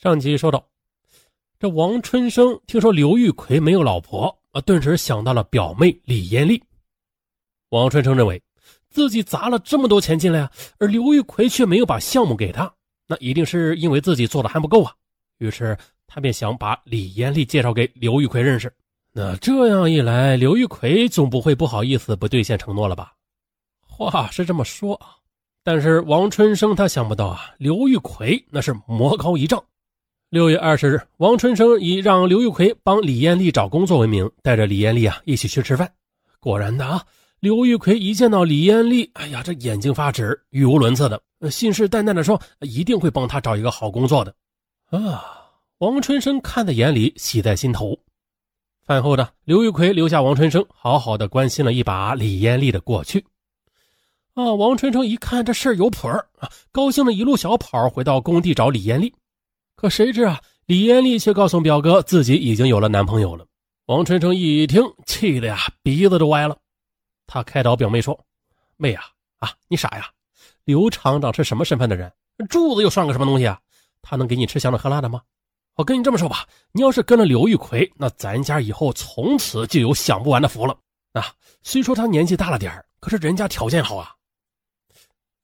上集说到，这王春生听说刘玉奎没有老婆啊，顿时想到了表妹李艳丽。王春生认为自己砸了这么多钱进来啊，而刘玉奎却没有把项目给他，那一定是因为自己做的还不够啊。于是他便想把李艳丽介绍给刘玉奎认识。那这样一来，刘玉奎总不会不好意思不兑现承诺了吧？话是这么说啊，但是王春生他想不到啊，刘玉奎那是魔高一丈。六月二十日，王春生以让刘玉奎帮李艳丽找工作为名，带着李艳丽啊一起去吃饭。果然的啊，刘玉奎一见到李艳丽，哎呀，这眼睛发直，语无伦次的，信誓旦旦的说一定会帮他找一个好工作的。啊，王春生看在眼里，喜在心头。饭后的刘玉奎留下王春生，好好的关心了一把李艳丽的过去。啊，王春生一看这事儿有谱啊，高兴的一路小跑回到工地找李艳丽。可谁知啊，李艳丽却告诉表哥自己已经有了男朋友了。王春生一听，气的呀鼻子都歪了。他开导表妹说：“妹呀，啊你傻呀，刘厂长是什么身份的人？柱子又算个什么东西啊？他能给你吃香的喝辣的吗？我跟你这么说吧，你要是跟了刘玉奎，那咱家以后从此就有享不完的福了。啊，虽说他年纪大了点可是人家条件好啊。”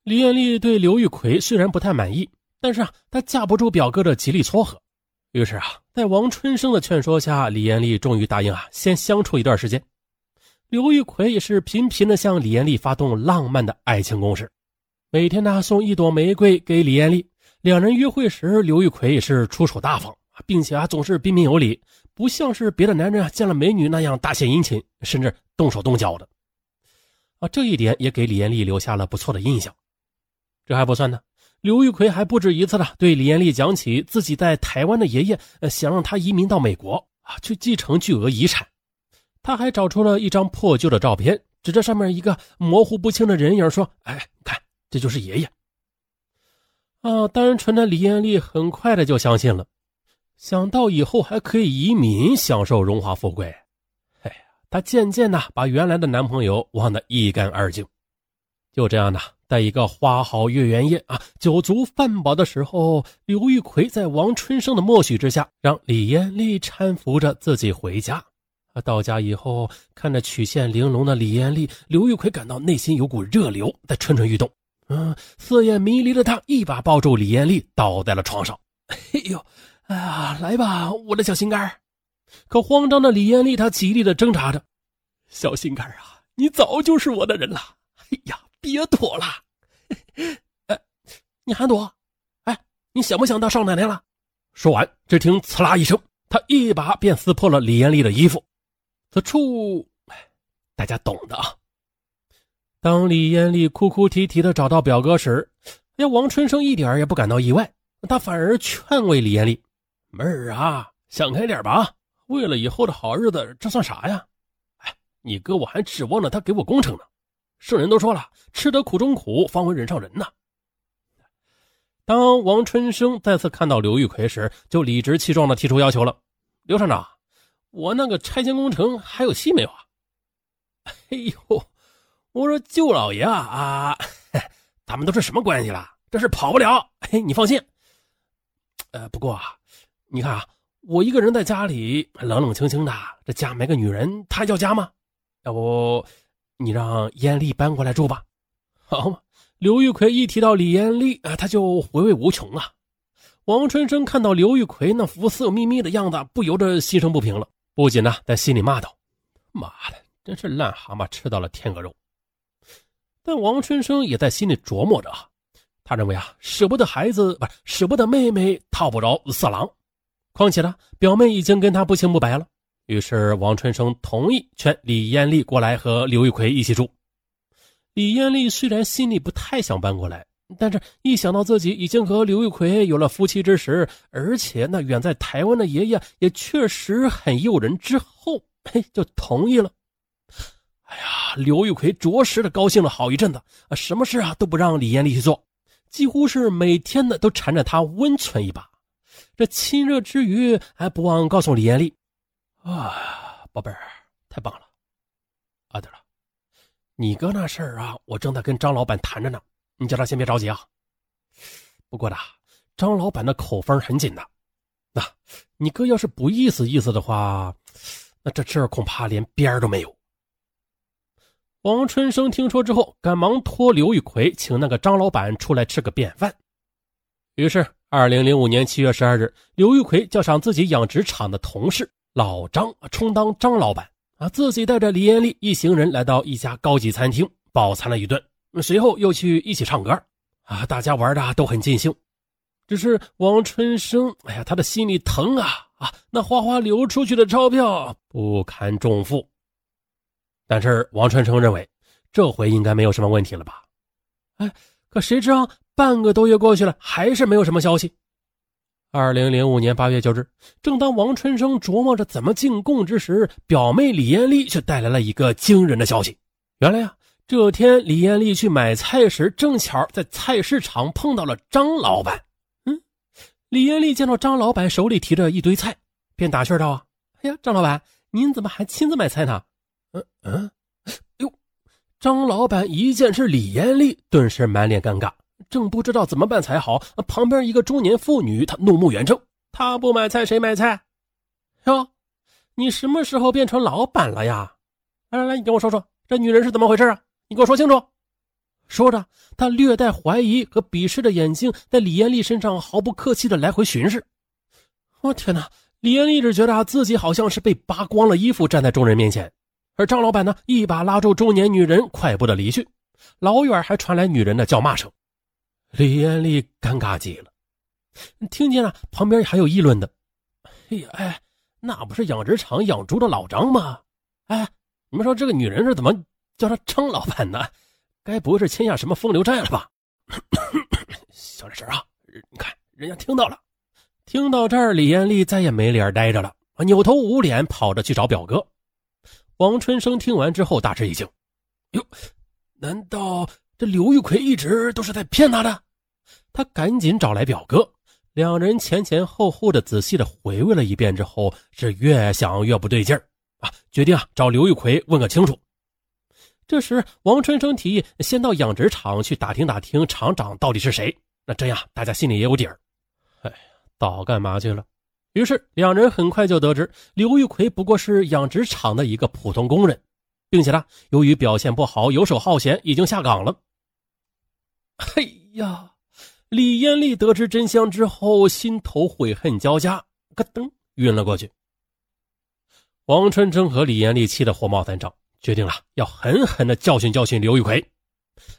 李艳丽对刘玉奎虽然不太满意。但是啊，她架不住表哥的极力撮合，于是啊，在王春生的劝说下，李艳丽终于答应啊，先相处一段时间。刘玉奎也是频频的向李艳丽发动浪漫的爱情攻势，每天呢送一朵玫瑰给李艳丽。两人约会时，刘玉奎也是出手大方，并且啊总是彬彬有礼，不像是别的男人啊见了美女那样大献殷勤，甚至动手动脚的。啊，这一点也给李艳丽留下了不错的印象。这还不算呢。刘玉奎还不止一次的对李艳丽讲起自己在台湾的爷爷，想让他移民到美国啊，去继承巨额遗产。他还找出了一张破旧的照片，指着上面一个模糊不清的人影说：“哎，看，这就是爷爷。”啊，单纯的李艳丽很快的就相信了，想到以后还可以移民，享受荣华富贵，哎呀，她渐渐的把原来的男朋友忘得一干二净。就这样呢。在一个花好月圆夜啊，酒足饭饱的时候，刘玉奎在王春生的默许之下，让李艳丽搀扶着自己回家。啊，到家以后，看着曲线玲珑的李艳丽，刘玉奎感到内心有股热流在蠢蠢欲动。嗯，色眼迷离的他一把抱住李艳丽，倒在了床上。哎呦，哎呀，来吧，我的小心肝可慌张的李艳丽，她极力的挣扎着：“小心肝啊，你早就是我的人了。”哎呀。别躲了，哎，你还躲？哎，你想不想当少奶奶了？说完，只听“刺啦”一声，他一把便撕破了李艳丽的衣服。此处，大家懂的啊。当李艳丽哭哭啼啼的找到表哥时，哎，王春生一点也不感到意外，他反而劝慰李艳丽：“妹儿啊，想开点吧，为了以后的好日子，这算啥呀？哎，你哥我还指望着他给我工程呢。”圣人都说了，吃得苦中苦，方为人上人呐。当王春生再次看到刘玉奎时，就理直气壮地提出要求了：“刘厂长，我那个拆迁工程还有戏没有啊？”哎呦，我说舅老爷啊啊，咱们都是什么关系了？这是跑不了。嘿，你放心。呃，不过啊，你看啊，我一个人在家里冷冷清清的，这家没个女人，他叫家吗？要不？你让艳丽搬过来住吧，好嘛。刘玉奎一提到李艳丽啊，他就回味无穷啊。王春生看到刘玉奎那副色眯眯的样子，不由得心生不平了，不仅呢在心里骂道：“妈的，真是癞蛤蟆吃到了天鹅肉。”但王春生也在心里琢磨着，他认为啊，舍不得孩子，不是舍不得妹妹，套不着色狼。况且呢，表妹已经跟他不清不白了。于是，王春生同意劝李艳丽过来和刘玉奎一起住。李艳丽虽然心里不太想搬过来，但是一想到自己已经和刘玉奎有了夫妻之实，而且那远在台湾的爷爷也确实很诱人，之后嘿就同意了。哎呀，刘玉奎着实的高兴了好一阵子啊，什么事啊都不让李艳丽去做，几乎是每天的都缠着她温存一把。这亲热之余，还不忘告诉李艳丽。啊，宝贝儿，太棒了！啊，对了，你哥那事儿啊，我正在跟张老板谈着呢，你叫他先别着急啊。不过呢，张老板的口风很紧的，那你哥要是不意思意思的话，那这事儿恐怕连边儿都没有。王春生听说之后，赶忙托刘玉奎请那个张老板出来吃个便饭。于是，二零零五年七月十二日，刘玉奎叫上自己养殖场的同事老张充当张老板啊，自己带着李艳丽一行人来到一家高级餐厅饱餐了一顿，随后又去一起唱歌啊，大家玩的都很尽兴。只是王春生，哎呀，他的心里疼啊啊，那哗哗流出去的钞票不堪重负。但是王春生认为，这回应该没有什么问题了吧？哎，可谁知道半个多月过去了，还是没有什么消息。二零零五年八月九日，正当王春生琢磨着怎么进贡之时，表妹李艳丽却带来了一个惊人的消息。原来呀，这天李艳丽去买菜时，正巧在菜市场碰到了张老板。嗯，李艳丽见到张老板手里提着一堆菜，便打趣道：“啊，哎呀，张老板，您怎么还亲自买菜呢？”嗯嗯，哟，张老板一见是李艳丽，顿时满脸尴尬，正不知道怎么办才好。旁边一个中年妇女，她怒目圆睁：“她不买菜谁买菜？哟，你什么时候变成老板了呀？来来来，你跟我说说，这女人是怎么回事啊？你给我说清楚。”说着，他略带怀疑和鄙视的眼睛在李艳丽身上毫不客气的来回巡视。我天哪！李艳丽只觉得自己好像是被扒光了衣服站在众人面前。而张老板呢，一把拉住中年女人，快步的离去。老远还传来女人的叫骂声。李艳丽尴尬极了，听见了旁边还有议论的：“哎呀，哎，那不是养殖场养猪的老张吗？哎，你们说这个女人是怎么叫他张老板呢？该不会是欠下什么风流债了吧？” 小点声啊！你看人家听到了。听到这儿，李艳丽再也没脸待着了，扭头捂脸跑着去找表哥。王春生听完之后大吃一惊：“哟，难道这刘玉奎一直都是在骗他的？”他赶紧找来表哥，两人前前后后的仔细的回味了一遍之后，是越想越不对劲儿啊，决定啊找刘玉奎问个清楚。这时，王春生提议先到养殖场去打听打听厂长到底是谁，那这样大家心里也有底儿。哎呀，早干嘛去了？于是，两人很快就得知刘玉奎不过是养殖场的一个普通工人，并且呢，由于表现不好、游手好闲，已经下岗了。哎呀，李艳丽得知真相之后，心头悔恨交加，咯噔晕了过去。王春生和李艳丽气得火冒三丈，决定了要狠狠的教训教训刘玉奎。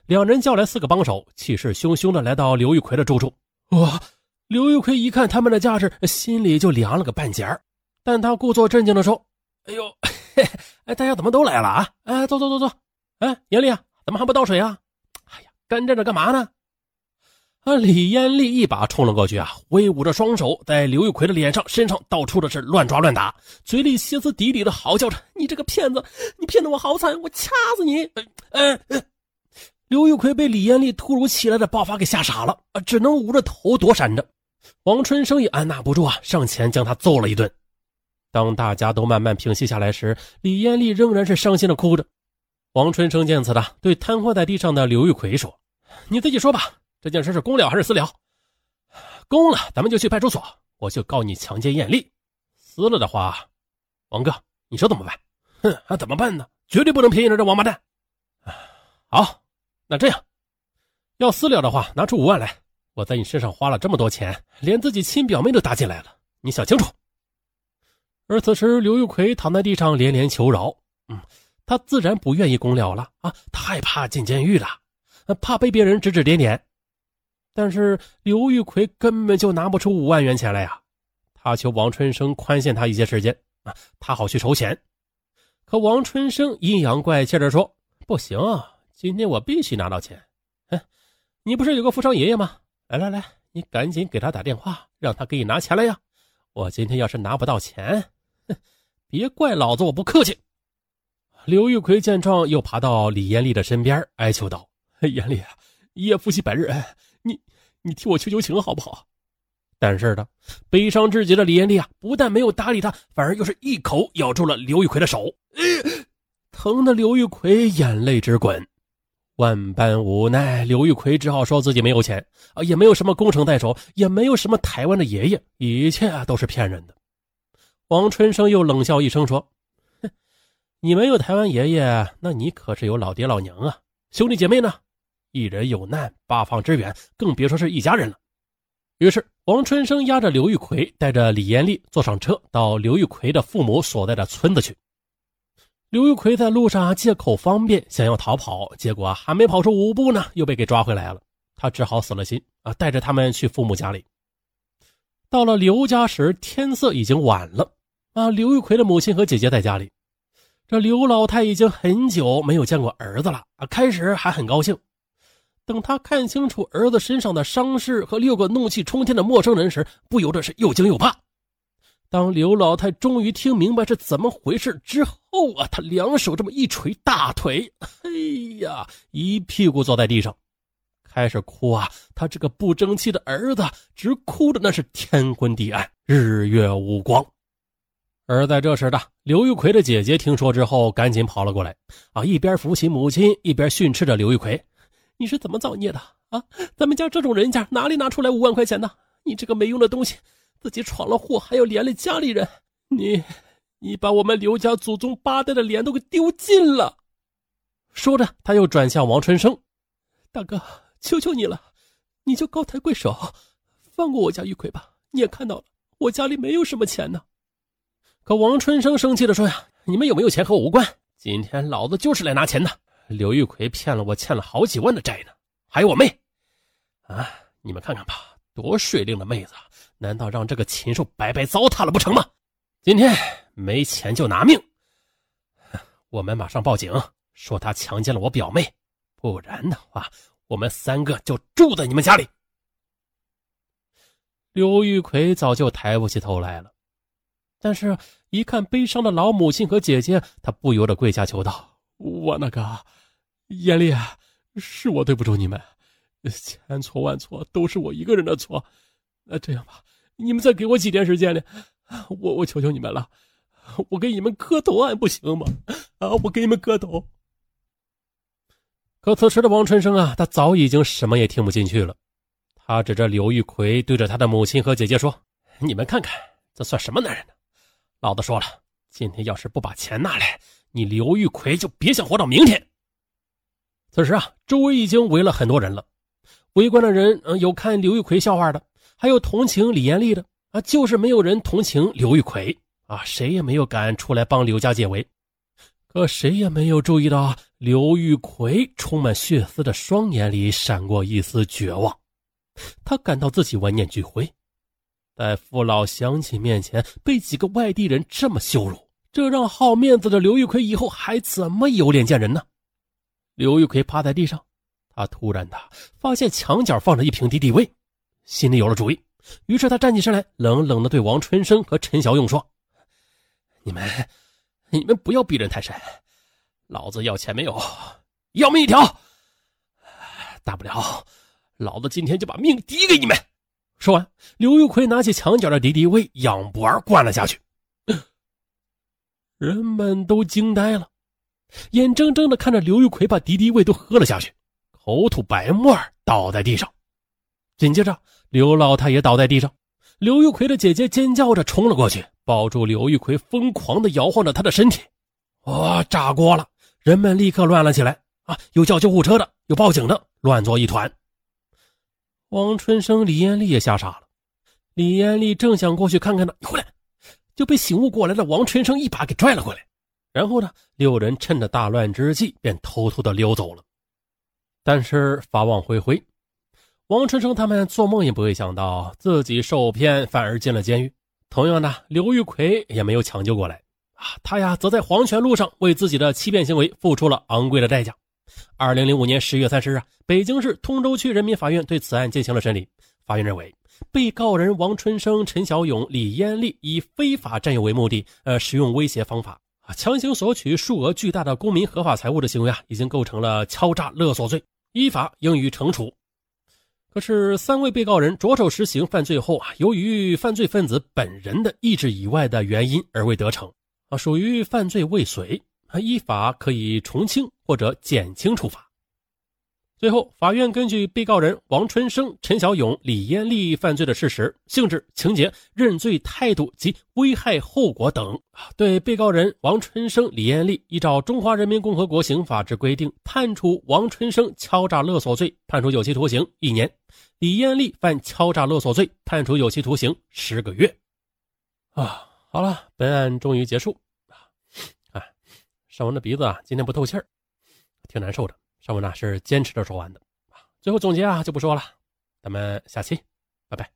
两人叫来四个帮手，气势汹汹的来到刘玉奎的住处。哇！刘玉奎一看他们的架势，心里就凉了个半截儿，但他故作镇静的说：“哎呦，嘿 哎，大家怎么都来了啊？哎，坐坐坐坐。哎，严丽啊，怎么还不倒水啊？哎呀，干站着干嘛呢？”啊，李艳丽一把冲了过去啊，挥舞着双手，在刘玉奎的脸上、身上到处的是乱抓乱打，嘴里歇斯底里的嚎叫着：“你这个骗子，你骗得我好惨，我掐死你！”哎哎。刘玉奎被李艳丽突如其来的爆发给吓傻了啊，只能捂着头躲闪着。王春生也按捺不住啊，上前将他揍了一顿。当大家都慢慢平息下来时，李艳丽仍然是伤心的哭着。王春生见此的，对瘫痪在地上的刘玉奎说：“你自己说吧，这件事是公了还是私了？公了，咱们就去派出所，我就告你强奸艳丽；私了的话，王哥，你说怎么办？哼，还怎么办呢？绝对不能便宜了这王八蛋！好。”那这样，要私了的话，拿出五万来。我在你身上花了这么多钱，连自己亲表妹都搭进来了，你想清楚。而此时，刘玉奎躺在地上连连求饶。嗯，他自然不愿意公了了啊，他害怕进监狱了，怕被别人指指点点。但是刘玉奎根本就拿不出五万元钱来呀。他求王春生宽限他一些时间啊，他好去筹钱。可王春生阴阳怪气的说：“不行。”今天我必须拿到钱，哼！你不是有个富商爷爷吗？来来来，你赶紧给他打电话，让他给你拿钱来呀！我今天要是拿不到钱，别怪老子我不客气。刘玉奎见状，又爬到李艳丽的身边，哀求道：“艳丽，一夜夫妻百日恩，你你替我求求情好不好？”但是的，悲伤至极的李艳丽啊，不但没有搭理他，反而又是一口咬住了刘玉奎的手，疼的刘玉奎眼泪直滚。万般无奈，刘玉奎只好说自己没有钱啊，也没有什么工程在手，也没有什么台湾的爷爷，一切都是骗人的。王春生又冷笑一声说：“哼，你没有台湾爷爷，那你可是有老爹老娘啊！兄弟姐妹呢？一人有难，八方支援，更别说是一家人了。”于是，王春生押着刘玉奎，带着李艳丽坐上车，到刘玉奎的父母所在的村子去。刘玉奎在路上借口方便，想要逃跑，结果还没跑出五步呢，又被给抓回来了。他只好死了心啊，带着他们去父母家里。到了刘家时，天色已经晚了啊。刘玉奎的母亲和姐姐在家里，这刘老太已经很久没有见过儿子了啊。开始还很高兴，等他看清楚儿子身上的伤势和六个怒气冲天的陌生人时，不由得是又惊又怕。当刘老太终于听明白是怎么回事之后啊，她两手这么一捶大腿，哎呀，一屁股坐在地上，开始哭啊！他这个不争气的儿子，直哭的那是天昏地暗，日月无光。而在这时的刘玉奎的姐姐听说之后，赶紧跑了过来，啊，一边扶起母亲，一边训斥着刘玉奎：“你是怎么造孽的啊？咱们家这种人家哪里拿出来五万块钱呢？你这个没用的东西！”自己闯了祸，还要连累家里人，你，你把我们刘家祖宗八代的脸都给丢尽了。说着，他又转向王春生：“大哥，求求你了，你就高抬贵手，放过我家玉奎吧。你也看到了，我家里没有什么钱呢。”可王春生生气的说：“呀，你们有没有钱和我无关，今天老子就是来拿钱的。刘玉奎骗了我，欠了好几万的债呢，还有我妹，啊，你们看看吧。”多水灵的妹子，难道让这个禽兽白白糟蹋了不成吗？今天没钱就拿命！我们马上报警，说他强奸了我表妹，不然的话，我们三个就住在你们家里。刘玉奎早就抬不起头来了，但是，一看悲伤的老母亲和姐姐，他不由得跪下求道：“我那个艳丽，是我对不住你们。”千错万错都是我一个人的错，那这样吧，你们再给我几天时间呢？我我求求你们了，我给你们磕头还不行吗？啊，我给你们磕头。可此时的王春生啊，他早已经什么也听不进去了。他指着刘玉奎，对着他的母亲和姐姐说：“你们看看，这算什么男人呢？老子说了，今天要是不把钱拿来，你刘玉奎就别想活到明天。”此时啊，周围已经围了很多人了。围观的人，嗯，有看刘玉奎笑话的，还有同情李艳丽的，啊，就是没有人同情刘玉奎，啊，谁也没有敢出来帮刘家解围。可谁也没有注意到，刘玉奎充满血丝的双眼里闪过一丝绝望，他感到自己万念俱灰，在父老乡亲面前被几个外地人这么羞辱，这让好面子的刘玉奎以后还怎么有脸见人呢？刘玉奎趴在地上。他突然的发现墙角放着一瓶敌敌畏，心里有了主意。于是他站起身来，冷冷的对王春生和陈小勇说：“你们，你们不要逼人太甚。老子要钱没有，要命一条。大不了，老子今天就把命抵给你们。”说完，刘玉奎拿起墙角的敌敌畏，仰脖儿灌了下去。人们都惊呆了，眼睁睁的看着刘玉奎把敌敌畏都喝了下去。口吐白沫倒在地上，紧接着刘老太也倒在地上。刘玉奎的姐姐尖叫着冲了过去，抱住刘玉奎，疯狂的摇晃着他的身体。哇，炸锅了！人们立刻乱了起来啊！有叫救护车的，有报警的，乱作一团。王春生、李艳丽也吓傻了。李艳丽正想过去看看呢，你回来，就被醒悟过来的王春生一把给拽了过来。然后呢，六人趁着大乱之际，便偷偷的溜走了。但是法网恢恢，王春生他们做梦也不会想到自己受骗，反而进了监狱。同样的，刘玉奎也没有抢救过来啊，他呀则在黄泉路上为自己的欺骗行为付出了昂贵的代价。二零零五年十月三十日，北京市通州区人民法院对此案进行了审理。法院认为，被告人王春生、陈小勇、李艳丽以非法占有为目的，呃，使用威胁方法啊，强行索取数额巨大的公民合法财物的行为啊，已经构成了敲诈勒索罪。依法应予惩处。可是，三位被告人着手实行犯罪后啊，由于犯罪分子本人的意志以外的原因而未得逞啊，属于犯罪未遂，依法可以从轻或者减轻处罚。最后，法院根据被告人王春生、陈小勇、李艳丽犯罪的事实、性质、情节、认罪态度及危害后果等，对被告人王春生、李艳丽依照《中华人民共和国刑法》之规定，判处王春生敲诈勒索罪判处有期徒刑一年，李艳丽犯敲诈勒索罪判处有期徒刑十个月。啊，好了，本案终于结束。尚文的鼻子啊，今天不透气儿，挺难受的。尚文呢是坚持着说完的，最后总结啊就不说了，咱们下期，拜拜。